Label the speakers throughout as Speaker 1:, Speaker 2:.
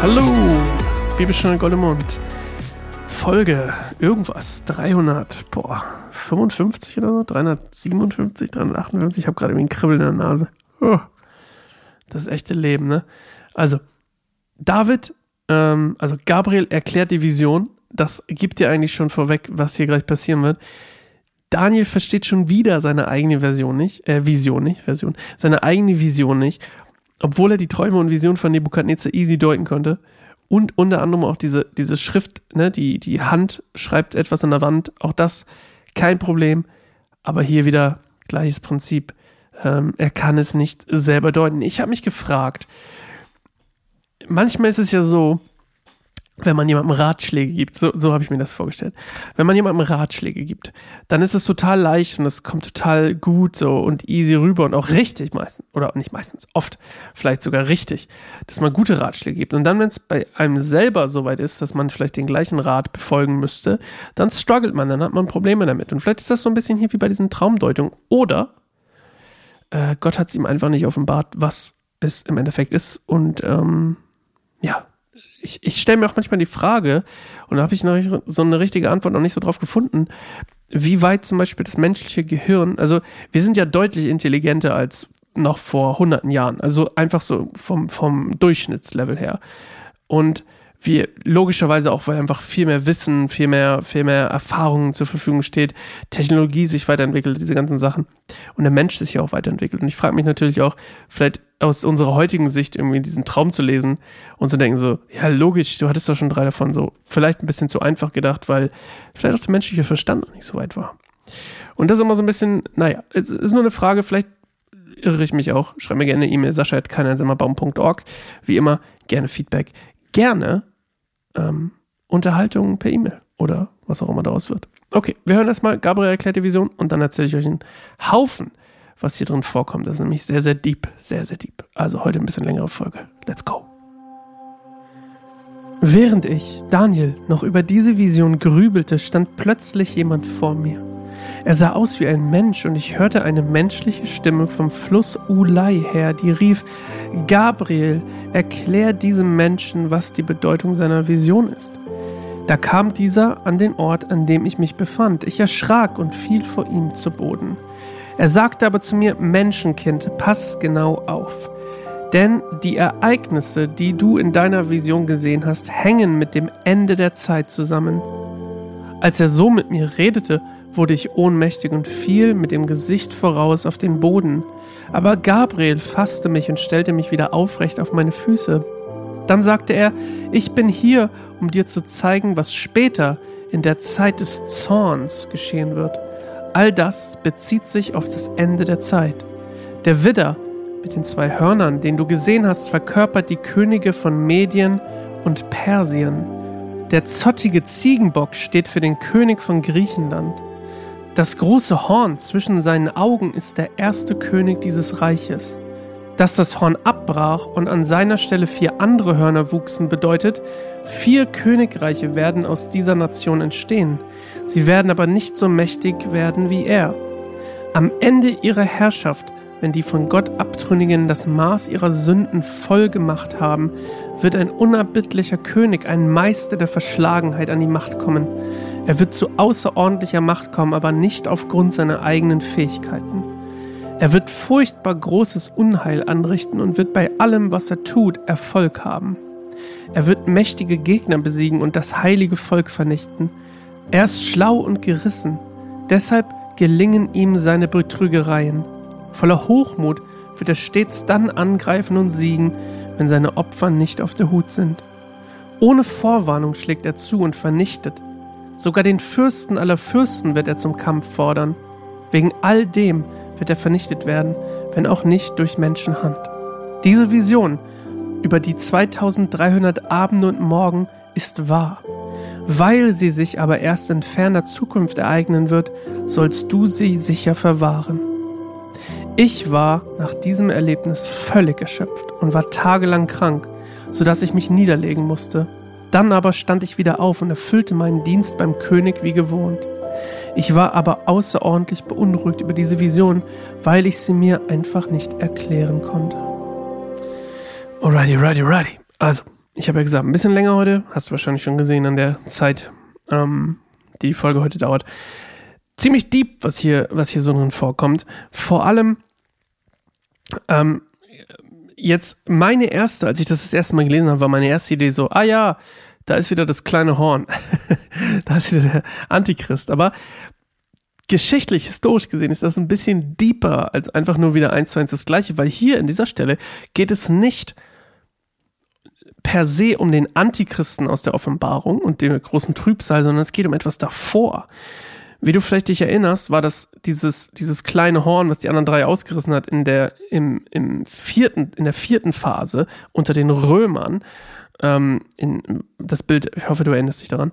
Speaker 1: Hallo, Bibelstunde Goldemund. Folge irgendwas, 300, boah, 55 oder so, 357, 358, ich habe gerade irgendwie ein Kribbeln in der Nase. Oh, das echte Leben, ne? Also, David, ähm, also Gabriel erklärt die Vision, das gibt dir eigentlich schon vorweg, was hier gleich passieren wird. Daniel versteht schon wieder seine eigene Version nicht, äh, Vision nicht, Version, seine eigene Vision nicht obwohl er die Träume und Visionen von Nebukadnezar easy deuten konnte. Und unter anderem auch diese, diese Schrift, ne, die, die Hand schreibt etwas an der Wand, auch das kein Problem. Aber hier wieder gleiches Prinzip. Ähm, er kann es nicht selber deuten. Ich habe mich gefragt, manchmal ist es ja so, wenn man jemandem Ratschläge gibt, so, so habe ich mir das vorgestellt, wenn man jemandem Ratschläge gibt, dann ist es total leicht und es kommt total gut so und easy rüber und auch richtig meistens, oder nicht meistens, oft vielleicht sogar richtig, dass man gute Ratschläge gibt. Und dann, wenn es bei einem selber so weit ist, dass man vielleicht den gleichen Rat befolgen müsste, dann struggelt man, dann hat man Probleme damit. Und vielleicht ist das so ein bisschen hier wie bei diesen Traumdeutungen. Oder äh, Gott hat es ihm einfach nicht offenbart, was es im Endeffekt ist und ähm, ja, ich, ich stelle mir auch manchmal die Frage, und da habe ich noch so eine richtige Antwort noch nicht so drauf gefunden, wie weit zum Beispiel das menschliche Gehirn, also wir sind ja deutlich intelligenter als noch vor hunderten Jahren, also einfach so vom, vom Durchschnittslevel her. Und wir logischerweise auch, weil einfach viel mehr Wissen, viel mehr, viel mehr Erfahrung zur Verfügung steht, Technologie sich weiterentwickelt, diese ganzen Sachen. Und der Mensch sich ja auch weiterentwickelt. Und ich frage mich natürlich auch, vielleicht aus unserer heutigen Sicht irgendwie diesen Traum zu lesen und zu denken so, ja logisch, du hattest doch schon drei davon, so vielleicht ein bisschen zu einfach gedacht, weil vielleicht auch der menschliche Verstand noch nicht so weit war. Und das ist immer so ein bisschen, naja, es ist nur eine Frage, vielleicht irre ich mich auch. Schreib mir gerne eine E-Mail, sascha.keineinsimmerbaum.org. Wie immer, gerne Feedback, gerne ähm, Unterhaltung per E-Mail oder was auch immer daraus wird. Okay, wir hören erstmal Gabriel erklärt die Vision und dann erzähle ich euch einen Haufen, was hier drin vorkommt. Das ist nämlich sehr, sehr deep, sehr, sehr deep. Also heute ein bisschen längere Folge. Let's go. Während ich, Daniel, noch über diese Vision grübelte, stand plötzlich jemand vor mir. Er sah aus wie ein Mensch und ich hörte eine menschliche Stimme vom Fluss Ulai her, die rief, Gabriel, erklär diesem Menschen, was die Bedeutung seiner Vision ist. Da kam dieser an den Ort, an dem ich mich befand. Ich erschrak und fiel vor ihm zu Boden. Er sagte aber zu mir, Menschenkind, pass genau auf. Denn die Ereignisse, die du in deiner Vision gesehen hast, hängen mit dem Ende der Zeit zusammen. Als er so mit mir redete, wurde ich ohnmächtig und fiel mit dem Gesicht voraus auf den Boden. Aber Gabriel fasste mich und stellte mich wieder aufrecht auf meine Füße. Dann sagte er, ich bin hier, um dir zu zeigen, was später in der Zeit des Zorns geschehen wird. All das bezieht sich auf das Ende der Zeit. Der Widder mit den zwei Hörnern, den du gesehen hast, verkörpert die Könige von Medien und Persien. Der zottige Ziegenbock steht für den König von Griechenland. Das große Horn zwischen seinen Augen ist der erste König dieses Reiches. Dass das Horn abbrach und an seiner Stelle vier andere Hörner wuchsen, bedeutet, vier Königreiche werden aus dieser Nation entstehen. Sie werden aber nicht so mächtig werden wie er. Am Ende ihrer Herrschaft, wenn die von Gott Abtrünnigen das Maß ihrer Sünden voll gemacht haben, wird ein unerbittlicher König, ein Meister der Verschlagenheit an die Macht kommen. Er wird zu außerordentlicher Macht kommen, aber nicht aufgrund seiner eigenen Fähigkeiten. Er wird furchtbar großes Unheil anrichten und wird bei allem, was er tut, Erfolg haben. Er wird mächtige Gegner besiegen und das heilige Volk vernichten. Er ist schlau und gerissen, deshalb gelingen ihm seine Betrügereien. Voller Hochmut wird er stets dann angreifen und siegen, wenn seine Opfer nicht auf der Hut sind. Ohne Vorwarnung schlägt er zu und vernichtet. Sogar den Fürsten aller Fürsten wird er zum Kampf fordern. Wegen all dem wird er vernichtet werden, wenn auch nicht durch Menschenhand. Diese Vision über die 2300 Abende und Morgen ist wahr. Weil sie sich aber erst in ferner Zukunft ereignen wird, sollst du sie sicher verwahren. Ich war nach diesem Erlebnis völlig erschöpft und war tagelang krank, sodass ich mich niederlegen musste. Dann aber stand ich wieder auf und erfüllte meinen Dienst beim König wie gewohnt. Ich war aber außerordentlich beunruhigt über diese Vision, weil ich sie mir einfach nicht erklären konnte. Alrighty, alrighty, alrighty. Also, ich habe ja gesagt, ein bisschen länger heute. Hast du wahrscheinlich schon gesehen an der Zeit, ähm, die die Folge heute dauert. Ziemlich deep, was hier, was hier so drin vorkommt. Vor allem, ähm, jetzt meine erste, als ich das das erste Mal gelesen habe, war meine erste Idee so, ah ja, da ist wieder das kleine Horn. da ist wieder der Antichrist. Aber geschichtlich, historisch gesehen, ist das ein bisschen deeper als einfach nur wieder eins zu eins das Gleiche, weil hier in dieser Stelle geht es nicht per se um den Antichristen aus der Offenbarung und dem großen Trübsal, sondern es geht um etwas davor. Wie du vielleicht dich erinnerst, war das dieses, dieses kleine Horn, was die anderen drei ausgerissen hat, in der, im, im vierten, in der vierten Phase unter den Römern. Ähm, in, das Bild, ich hoffe, du erinnerst dich daran.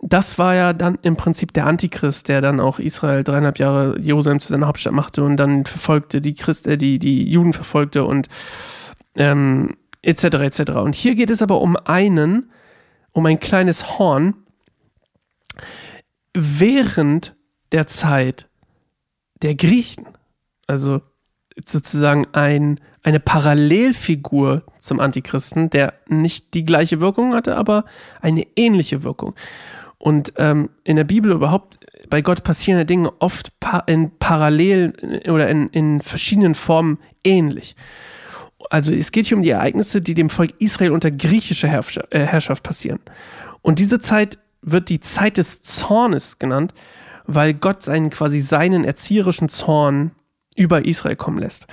Speaker 1: Das war ja dann im Prinzip der Antichrist, der dann auch Israel dreieinhalb Jahre Jerusalem zu seiner Hauptstadt machte und dann verfolgte, die Christ, äh, die, die Juden verfolgte und ähm, etc. etc. Und hier geht es aber um einen, um ein kleines Horn, während der Zeit der Griechen. Also sozusagen ein, eine Parallelfigur zum Antichristen, der nicht die gleiche Wirkung hatte, aber eine ähnliche Wirkung. Und ähm, in der Bibel überhaupt, bei Gott passieren ja Dinge oft pa in Parallelen oder in, in verschiedenen Formen ähnlich. Also es geht hier um die Ereignisse, die dem Volk Israel unter griechischer äh, Herrschaft passieren. Und diese Zeit wird die Zeit des Zornes genannt, weil Gott seinen quasi seinen erzieherischen Zorn über Israel kommen lässt.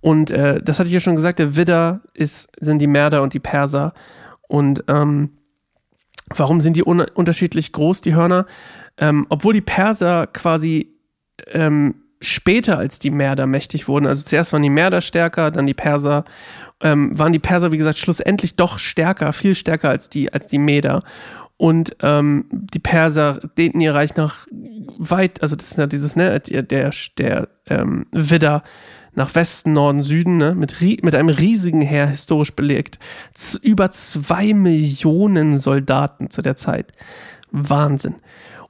Speaker 1: Und äh, das hatte ich ja schon gesagt, der Widder ist, sind die Merder und die Perser. Und ähm, warum sind die un unterschiedlich groß, die Hörner? Ähm, obwohl die Perser quasi ähm, später als die Merder mächtig wurden, also zuerst waren die Merder stärker, dann die Perser, ähm, waren die Perser, wie gesagt, schlussendlich doch stärker, viel stärker als die, als die Meder. Und ähm, die Perser dehnten ihr Reich nach weit, also das ist ja dieses, ne, der, der, ähm, Widder nach Westen, Norden, Süden, ne, mit, mit einem riesigen Heer historisch belegt. Z über zwei Millionen Soldaten zu der Zeit. Wahnsinn.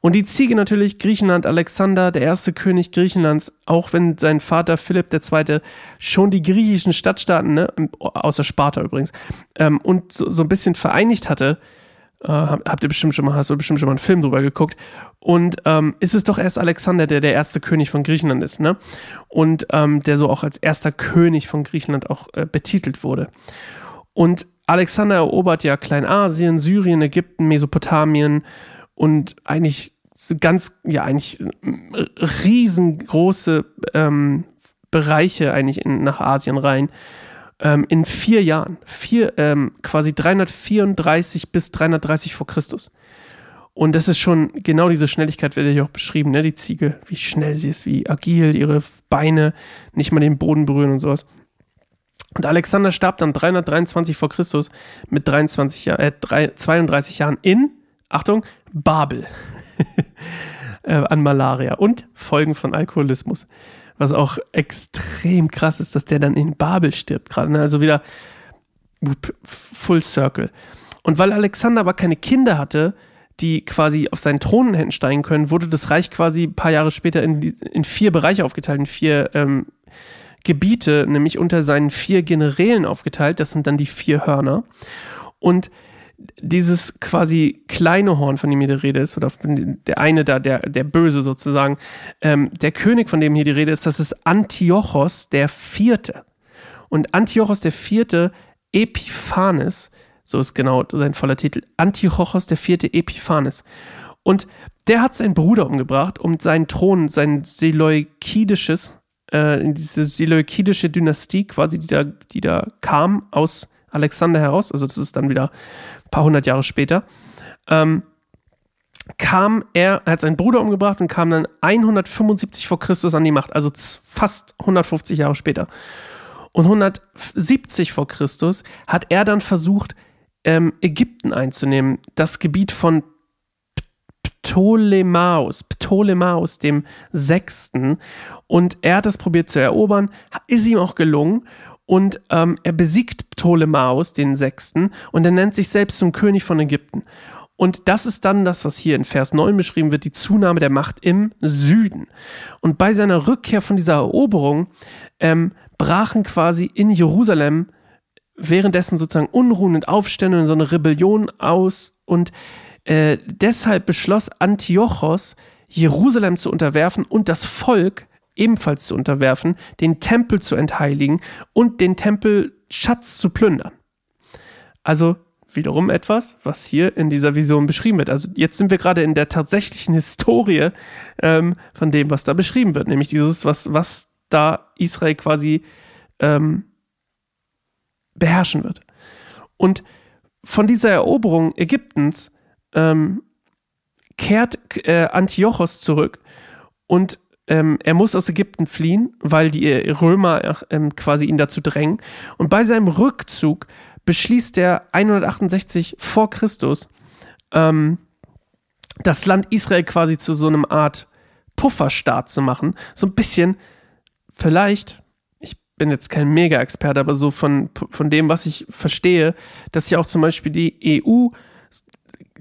Speaker 1: Und die Ziege natürlich Griechenland, Alexander, der erste König Griechenlands, auch wenn sein Vater Philipp II. schon die griechischen Stadtstaaten, ne, außer Sparta übrigens, ähm, und so, so ein bisschen vereinigt hatte, äh, habt ihr bestimmt schon mal, hast du bestimmt schon mal einen Film drüber geguckt. Und ähm, ist es doch erst Alexander, der der erste König von Griechenland ist, ne? Und ähm, der so auch als erster König von Griechenland auch äh, betitelt wurde. Und Alexander erobert ja Kleinasien, Syrien, Ägypten, Mesopotamien und eigentlich so ganz, ja, eigentlich äh, riesengroße ähm, Bereiche eigentlich in, nach Asien rein ähm, in vier Jahren, vier, ähm, quasi 334 bis 330 vor Christus. Und das ist schon genau diese Schnelligkeit, wird ja auch beschrieben, ne? Die Ziege, wie schnell sie ist, wie agil, ihre Beine nicht mal den Boden berühren und sowas. Und Alexander starb dann 323 vor Christus mit 23 Jahr, äh, 3, 32 Jahren in, Achtung, Babel. äh, an Malaria und Folgen von Alkoholismus was auch extrem krass ist, dass der dann in Babel stirbt gerade. Ne? Also wieder Full Circle. Und weil Alexander aber keine Kinder hatte, die quasi auf seinen Thron hätten steigen können, wurde das Reich quasi ein paar Jahre später in, in vier Bereiche aufgeteilt, in vier ähm, Gebiete, nämlich unter seinen vier Generälen aufgeteilt. Das sind dann die vier Hörner. Und dieses quasi kleine Horn, von dem hier die Rede ist, oder der eine da, der, der Böse sozusagen, ähm, der König, von dem hier die Rede ist, das ist Antiochos der Vierte. Und Antiochos der Vierte Epiphanes, so ist genau sein voller Titel, Antiochos der Vierte Epiphanes. Und der hat seinen Bruder umgebracht, um seinen Thron, sein seleukidisches, äh, diese seleukidische Dynastie quasi, die da, die da kam aus Alexander heraus, also das ist dann wieder paar hundert Jahre später, ähm, kam er, er hat seinen Bruder umgebracht und kam dann 175 vor Christus an die Macht, also fast 150 Jahre später. Und 170 vor Christus hat er dann versucht, ähm, Ägypten einzunehmen, das Gebiet von Ptolemaus, Ptolemaus dem Sechsten. Und er hat das probiert zu erobern, ist ihm auch gelungen. Und ähm, er besiegt Ptolemaus, den Sechsten, und er nennt sich selbst zum König von Ägypten. Und das ist dann das, was hier in Vers 9 beschrieben wird, die Zunahme der Macht im Süden. Und bei seiner Rückkehr von dieser Eroberung ähm, brachen quasi in Jerusalem währenddessen sozusagen Unruhen und Aufstände und so eine Rebellion aus. Und äh, deshalb beschloss Antiochos, Jerusalem zu unterwerfen und das Volk ebenfalls zu unterwerfen, den Tempel zu entheiligen und den Tempelschatz zu plündern. Also wiederum etwas, was hier in dieser Vision beschrieben wird. Also jetzt sind wir gerade in der tatsächlichen Historie ähm, von dem, was da beschrieben wird, nämlich dieses, was, was da Israel quasi ähm, beherrschen wird. Und von dieser Eroberung Ägyptens ähm, kehrt äh, Antiochos zurück und ähm, er muss aus Ägypten fliehen, weil die Römer äh, quasi ihn dazu drängen. Und bei seinem Rückzug beschließt er 168 vor Christus, ähm, das Land Israel quasi zu so einem Art Pufferstaat zu machen. So ein bisschen, vielleicht, ich bin jetzt kein Mega-Experte, aber so von, von dem, was ich verstehe, dass ja auch zum Beispiel die EU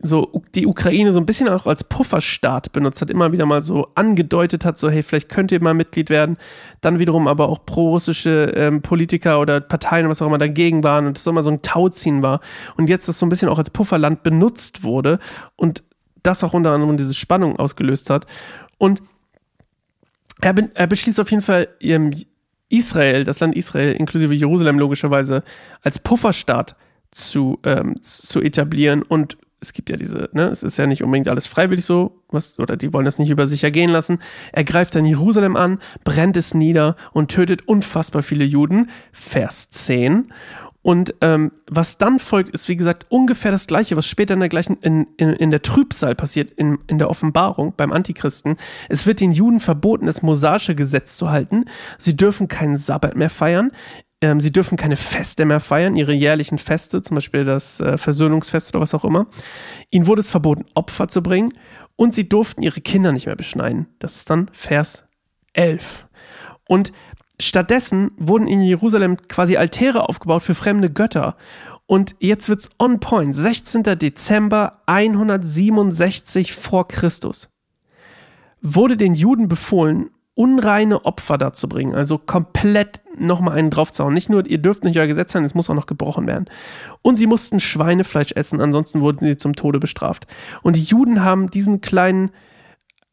Speaker 1: so die Ukraine so ein bisschen auch als Pufferstaat benutzt hat, immer wieder mal so angedeutet hat, so hey, vielleicht könnt ihr mal Mitglied werden, dann wiederum aber auch pro-russische ähm, Politiker oder Parteien, was auch immer dagegen waren und das immer so ein Tauziehen war und jetzt das so ein bisschen auch als Pufferland benutzt wurde und das auch unter anderem diese Spannung ausgelöst hat. Und er, er beschließt auf jeden Fall ähm, Israel, das Land Israel inklusive Jerusalem logischerweise als Pufferstaat zu, ähm, zu etablieren und es gibt ja diese, ne, es ist ja nicht unbedingt alles freiwillig so, was, oder die wollen das nicht über sich ergehen lassen. Er greift dann Jerusalem an, brennt es nieder und tötet unfassbar viele Juden. Vers 10. Und ähm, was dann folgt, ist wie gesagt ungefähr das gleiche, was später in der gleichen, in, in, in der Trübsal passiert, in, in der Offenbarung beim Antichristen. Es wird den Juden verboten, das mosaische Gesetz zu halten. Sie dürfen keinen Sabbat mehr feiern. Ähm, sie dürfen keine Feste mehr feiern, ihre jährlichen Feste, zum Beispiel das äh, Versöhnungsfest oder was auch immer. Ihnen wurde es verboten, Opfer zu bringen und sie durften ihre Kinder nicht mehr beschneiden. Das ist dann Vers 11. Und stattdessen wurden in Jerusalem quasi Altäre aufgebaut für fremde Götter. Und jetzt wird's on point. 16. Dezember 167 vor Christus wurde den Juden befohlen, unreine Opfer dazu bringen. Also komplett nochmal einen draufzuhauen. Nicht nur, ihr dürft nicht euer Gesetz sein, es muss auch noch gebrochen werden. Und sie mussten Schweinefleisch essen, ansonsten wurden sie zum Tode bestraft. Und die Juden haben diesen kleinen,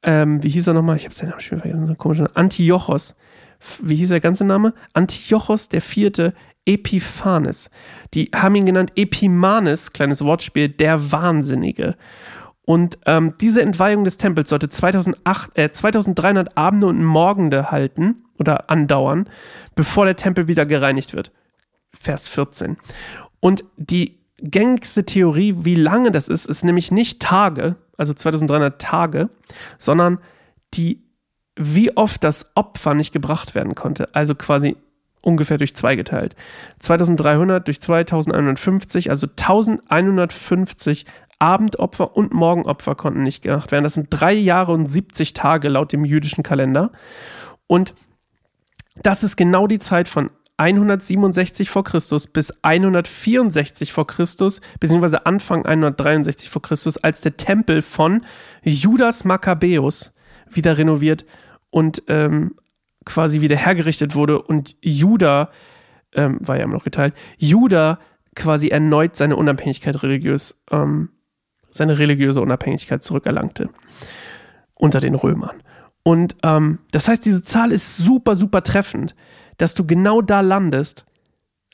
Speaker 1: ähm, wie hieß er nochmal? Ich habe seinen Namen schon vergessen, so komisch. Antiochos. Wie hieß der ganze Name? Antiochos Vierte Epiphanes. Die haben ihn genannt Epimanes, kleines Wortspiel, der Wahnsinnige. Und ähm, diese Entweihung des Tempels sollte 2008, äh, 2300 Abende und Morgende halten oder andauern, bevor der Tempel wieder gereinigt wird. Vers 14. Und die gängigste Theorie, wie lange das ist, ist nämlich nicht Tage, also 2300 Tage, sondern die, wie oft das Opfer nicht gebracht werden konnte. Also quasi ungefähr durch zwei geteilt. 2300 durch 2150, also 1150 Abendopfer und Morgenopfer konnten nicht gemacht werden. Das sind drei Jahre und 70 Tage laut dem jüdischen Kalender. Und das ist genau die Zeit von 167 vor Christus bis 164 vor Christus, beziehungsweise Anfang 163 vor Christus, als der Tempel von Judas Makkabäus wieder renoviert und ähm, quasi wieder hergerichtet wurde und Juda, ähm, war ja immer noch geteilt, Juda quasi erneut seine Unabhängigkeit religiös ähm, seine religiöse Unabhängigkeit zurückerlangte unter den Römern. Und ähm, das heißt, diese Zahl ist super, super treffend, dass du genau da landest,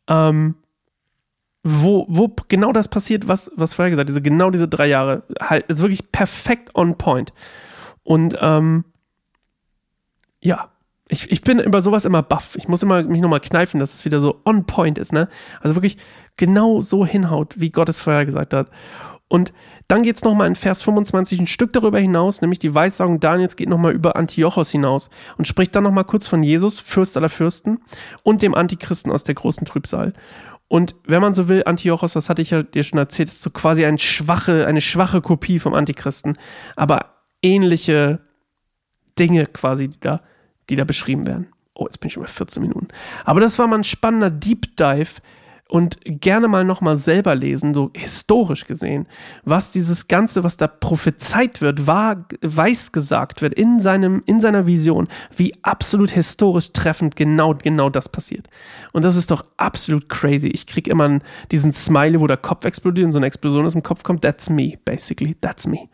Speaker 1: ähm, wo, wo genau das passiert, was, was vorher gesagt, diese, genau diese drei Jahre, halt, ist wirklich perfekt on point. Und ähm, ja, ich, ich bin über sowas immer baff. Ich muss immer mich nochmal kneifen, dass es wieder so on point ist, ne? Also wirklich genau so hinhaut, wie Gott es vorher gesagt hat. Und dann geht es nochmal in Vers 25 ein Stück darüber hinaus, nämlich die Weissagung Daniels geht nochmal über Antiochos hinaus und spricht dann nochmal kurz von Jesus, Fürst aller Fürsten, und dem Antichristen aus der großen Trübsal. Und wenn man so will, Antiochos, das hatte ich ja dir schon erzählt, ist so quasi eine schwache, eine schwache Kopie vom Antichristen, aber ähnliche Dinge quasi, die da, die da beschrieben werden. Oh, jetzt bin ich schon bei 14 Minuten. Aber das war mal ein spannender Deep Dive und gerne mal nochmal selber lesen, so historisch gesehen, was dieses Ganze, was da prophezeit wird, wahr, weiß gesagt wird in, seinem, in seiner Vision, wie absolut historisch treffend genau, genau das passiert. Und das ist doch absolut crazy. Ich krieg immer diesen Smiley, wo der Kopf explodiert und so eine Explosion aus dem Kopf kommt. That's me, basically. That's me.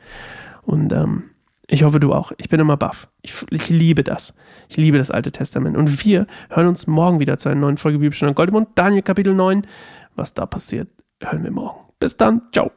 Speaker 1: Und ähm, ich hoffe, du auch. Ich bin immer baff. Ich, ich, liebe das. Ich liebe das Alte Testament. Und wir hören uns morgen wieder zu einer neuen Folge Bibelstunde Goldemund, Daniel Kapitel 9. Was da passiert, hören wir morgen. Bis dann. Ciao.